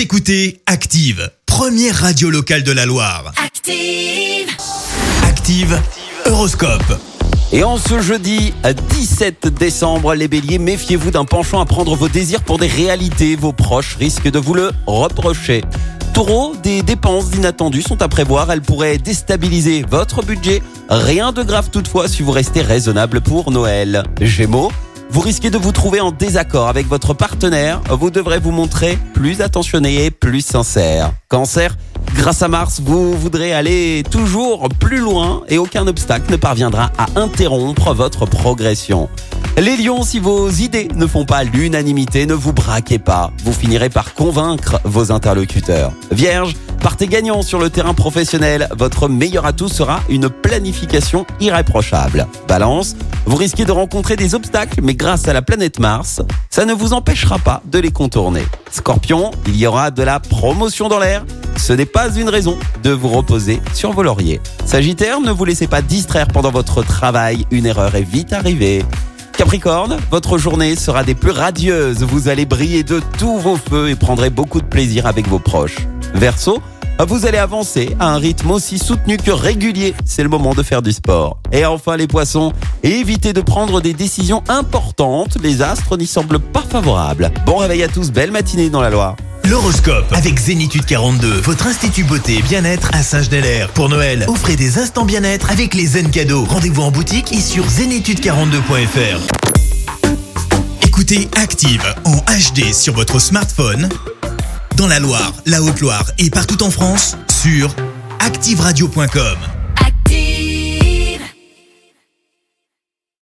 Vous écoutez Active, première radio locale de la Loire. Active. Active, Horoscope. Et en ce jeudi 17 décembre, les béliers, méfiez-vous d'un penchant à prendre vos désirs pour des réalités. Vos proches risquent de vous le reprocher. Taureau, des dépenses inattendues sont à prévoir. Elles pourraient déstabiliser votre budget. Rien de grave toutefois si vous restez raisonnable pour Noël. Gémeaux, vous risquez de vous trouver en désaccord avec votre partenaire. Vous devrez vous montrer plus attentionné et plus sincère. Cancer, grâce à Mars, vous voudrez aller toujours plus loin et aucun obstacle ne parviendra à interrompre votre progression. Les lions, si vos idées ne font pas l'unanimité, ne vous braquez pas. Vous finirez par convaincre vos interlocuteurs. Vierge, partez gagnant sur le terrain professionnel. Votre meilleur atout sera une planification irréprochable. Balance, vous risquez de rencontrer des obstacles, mais grâce à la planète Mars, ça ne vous empêchera pas de les contourner. Scorpion, il y aura de la promotion dans l'air. Ce n'est pas une raison de vous reposer sur vos lauriers. Sagittaire, ne vous laissez pas distraire pendant votre travail. Une erreur est vite arrivée. Capricorne, votre journée sera des plus radieuses. Vous allez briller de tous vos feux et prendrez beaucoup de plaisir avec vos proches. Verseau, vous allez avancer à un rythme aussi soutenu que régulier. C'est le moment de faire du sport. Et enfin les poissons, évitez de prendre des décisions importantes. Les astres n'y semblent pas favorables. Bon réveil à tous, belle matinée dans la Loire. L'horoscope avec Zénitude 42, votre institut beauté et bien-être à Saint-Genélaire. Pour Noël, offrez des instants bien-être avec les zen cadeaux. Rendez-vous en boutique et sur zénitude42.fr. Écoutez Active en HD sur votre smartphone, dans la Loire, la Haute-Loire et partout en France, sur activeradio.com.